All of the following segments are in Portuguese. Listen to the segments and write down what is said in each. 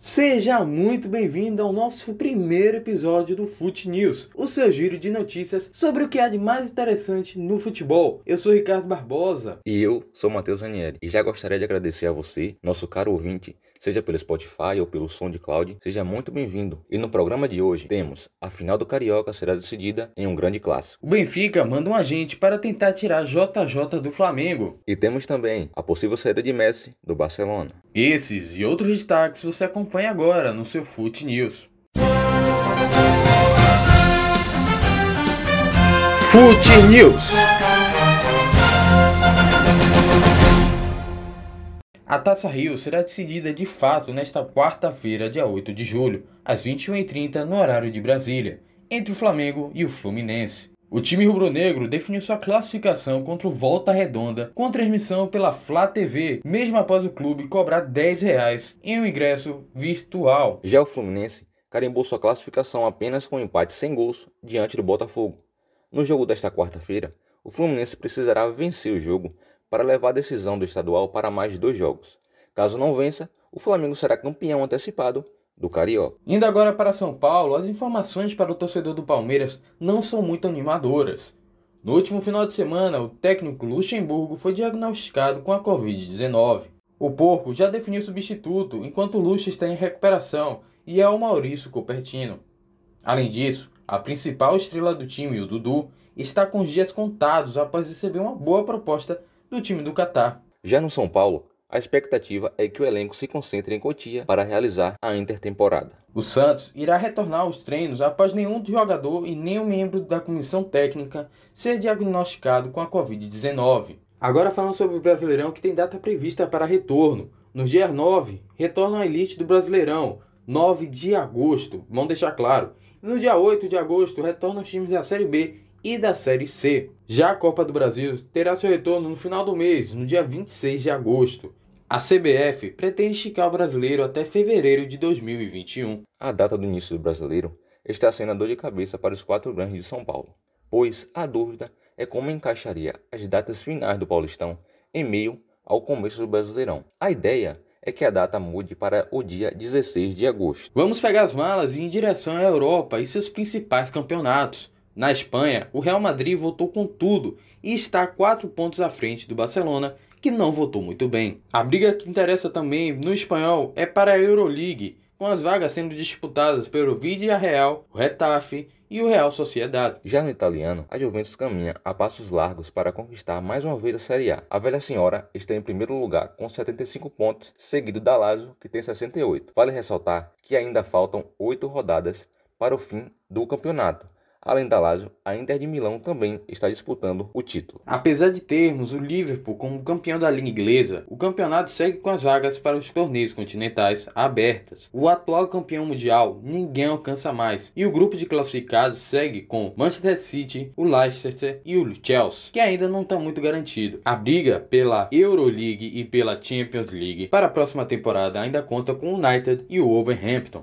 Seja muito bem-vindo ao nosso primeiro episódio do Fute News, o seu giro de notícias sobre o que há de mais interessante no futebol. Eu sou Ricardo Barbosa. E eu sou Matheus Ranieri. E já gostaria de agradecer a você, nosso caro ouvinte, seja pelo Spotify ou pelo SoundCloud, seja muito bem-vindo. E no programa de hoje temos a final do Carioca será decidida em um grande clássico. O Benfica manda um agente para tentar tirar JJ do Flamengo. E temos também a possível saída de Messi do Barcelona. Esses e outros destaques você acompanha agora no seu Fute News. Fute News. A Taça Rio será decidida de fato nesta quarta-feira, dia 8 de julho, às 21h30 no horário de Brasília, entre o Flamengo e o Fluminense. O time rubro-negro definiu sua classificação contra o Volta Redonda com transmissão pela Flá TV, mesmo após o clube cobrar 10 reais em um ingresso virtual. Já o Fluminense carimbou sua classificação apenas com um empate sem gols diante do Botafogo. No jogo desta quarta-feira, o Fluminense precisará vencer o jogo para levar a decisão do estadual para mais dois jogos. Caso não vença, o Flamengo será campeão antecipado do Carioca. Indo agora para São Paulo, as informações para o torcedor do Palmeiras não são muito animadoras. No último final de semana, o técnico Luxemburgo foi diagnosticado com a Covid-19. O porco já definiu substituto, enquanto o Luxo está em recuperação, e é o Maurício Copertino. Além disso, a principal estrela do time, o Dudu, está com os dias contados após receber uma boa proposta do time do Catar. Já no São Paulo, a expectativa é que o elenco se concentre em Cotia para realizar a intertemporada. O Santos irá retornar aos treinos após nenhum jogador e nenhum membro da comissão técnica ser diagnosticado com a Covid-19. Agora falando sobre o Brasileirão que tem data prevista para retorno. No dia 9, retorna a elite do Brasileirão, 9 de agosto, vamos deixar claro. E no dia 8 de agosto, retornam os times da Série B e da Série C. Já a Copa do Brasil terá seu retorno no final do mês, no dia 26 de agosto. A CBF pretende esticar o brasileiro até fevereiro de 2021. A data do início do brasileiro está sendo a dor de cabeça para os quatro grandes de São Paulo, pois a dúvida é como encaixaria as datas finais do Paulistão em meio ao começo do Brasileirão. A ideia é que a data mude para o dia 16 de agosto. Vamos pegar as malas e ir em direção à Europa e seus principais campeonatos. Na Espanha, o Real Madrid voltou com tudo e está a 4 pontos à frente do Barcelona, que não votou muito bem. A briga que interessa também no espanhol é para a Euroleague, com as vagas sendo disputadas pelo Vidia Real, o Retafe e o Real Sociedade. Já no italiano, a Juventus caminha a passos largos para conquistar mais uma vez a Série A. A velha senhora está em primeiro lugar com 75 pontos, seguido da Lazio, que tem 68. Vale ressaltar que ainda faltam 8 rodadas para o fim do campeonato Além da Lazio, a Inter de Milão também está disputando o título. Apesar de termos o Liverpool como campeão da Liga Inglesa, o campeonato segue com as vagas para os torneios continentais abertas. O atual campeão mundial ninguém alcança mais, e o grupo de classificados segue com Manchester City, o Leicester e o Chelsea, que ainda não está muito garantido. A briga pela Euroleague e pela Champions League para a próxima temporada ainda conta com o United e o Wolverhampton.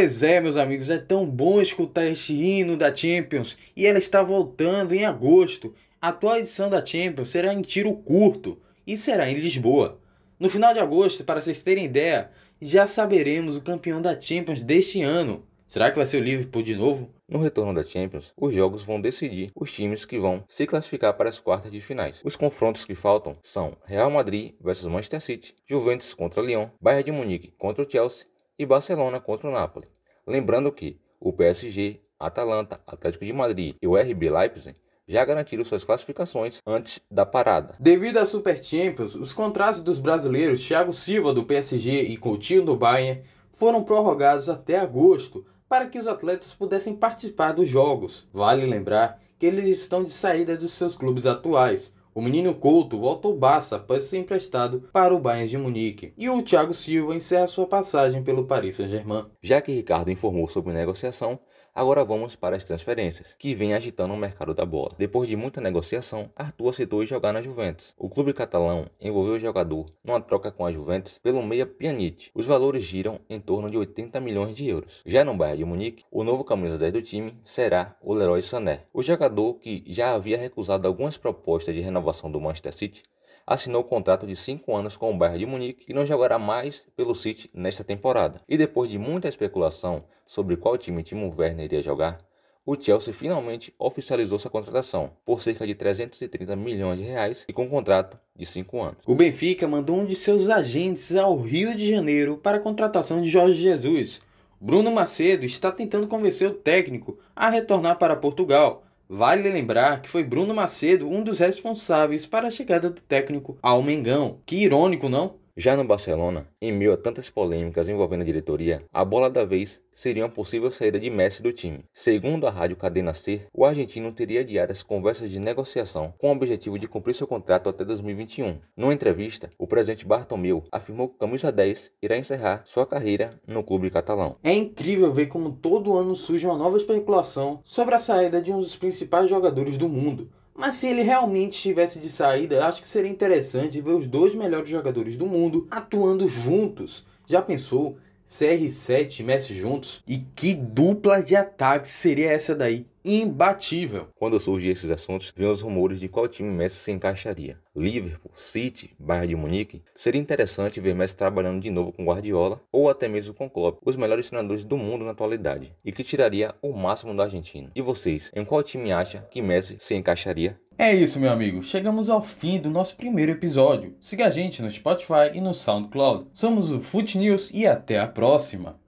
Pois é, meus amigos, é tão bom escutar este hino da Champions e ela está voltando em agosto. A atual edição da Champions será em tiro curto e será em Lisboa. No final de agosto, para vocês terem ideia, já saberemos o campeão da Champions deste ano. Será que vai ser o Liverpool de novo? No retorno da Champions, os jogos vão decidir os times que vão se classificar para as quartas de finais. Os confrontos que faltam são Real Madrid versus Manchester City, Juventus contra Lyon, Bayern de Munique contra o Chelsea e Barcelona contra o Napoli. Lembrando que o PSG, Atalanta, Atlético de Madrid e o RB Leipzig já garantiram suas classificações antes da parada. Devido à Super Champions, os contratos dos brasileiros Thiago Silva do PSG e Coutinho do Bayern foram prorrogados até agosto para que os atletas pudessem participar dos jogos. Vale lembrar que eles estão de saída dos seus clubes atuais, o menino Couto volta ao Barça após ser emprestado para o Bayern de Munique. E o Thiago Silva encerra sua passagem pelo Paris Saint-Germain. Já que Ricardo informou sobre negociação, Agora vamos para as transferências, que vem agitando o mercado da bola. Depois de muita negociação, Arthur aceitou jogar na Juventus. O clube catalão envolveu o jogador numa troca com a Juventus pelo meia Pjanic. Os valores giram em torno de 80 milhões de euros. Já no Bayern de Munique, o novo camisa 10 do time será o Leroy Sané. O jogador que já havia recusado algumas propostas de renovação do Manchester City assinou um contrato de 5 anos com o Bayern de Munique e não jogará mais pelo City nesta temporada. E depois de muita especulação sobre qual time Timo Werner iria jogar, o Chelsea finalmente oficializou sua contratação por cerca de 330 milhões de reais e com um contrato de 5 anos. O Benfica mandou um de seus agentes ao Rio de Janeiro para a contratação de Jorge Jesus. Bruno Macedo está tentando convencer o técnico a retornar para Portugal, Vale lembrar que foi Bruno Macedo um dos responsáveis para a chegada do técnico ao Mengão. Que irônico, não? Já no Barcelona, em meio a tantas polêmicas envolvendo a diretoria, a bola da vez seria uma possível saída de Messi do time. Segundo a rádio Cadena Ser, o argentino teria diárias conversas de negociação com o objetivo de cumprir seu contrato até 2021. Numa entrevista, o presidente Bartomeu afirmou que o camisa 10 irá encerrar sua carreira no clube catalão. É incrível ver como todo ano surge uma nova especulação sobre a saída de um dos principais jogadores do mundo. Mas se ele realmente estivesse de saída, acho que seria interessante ver os dois melhores jogadores do mundo atuando juntos. Já pensou? CR7 e Messi juntos? E que dupla de ataque seria essa daí? Imbatível. Quando surgem esses assuntos, vem os rumores de qual time Messi se encaixaria. Liverpool, City, Bayern de Munique. Seria interessante ver Messi trabalhando de novo com Guardiola ou até mesmo com Klopp, os melhores treinadores do mundo na atualidade, e que tiraria o máximo da Argentina. E vocês, em qual time acha que Messi se encaixaria? É isso, meu amigo. Chegamos ao fim do nosso primeiro episódio. Siga a gente no Spotify e no SoundCloud. Somos o Foot News e até a próxima.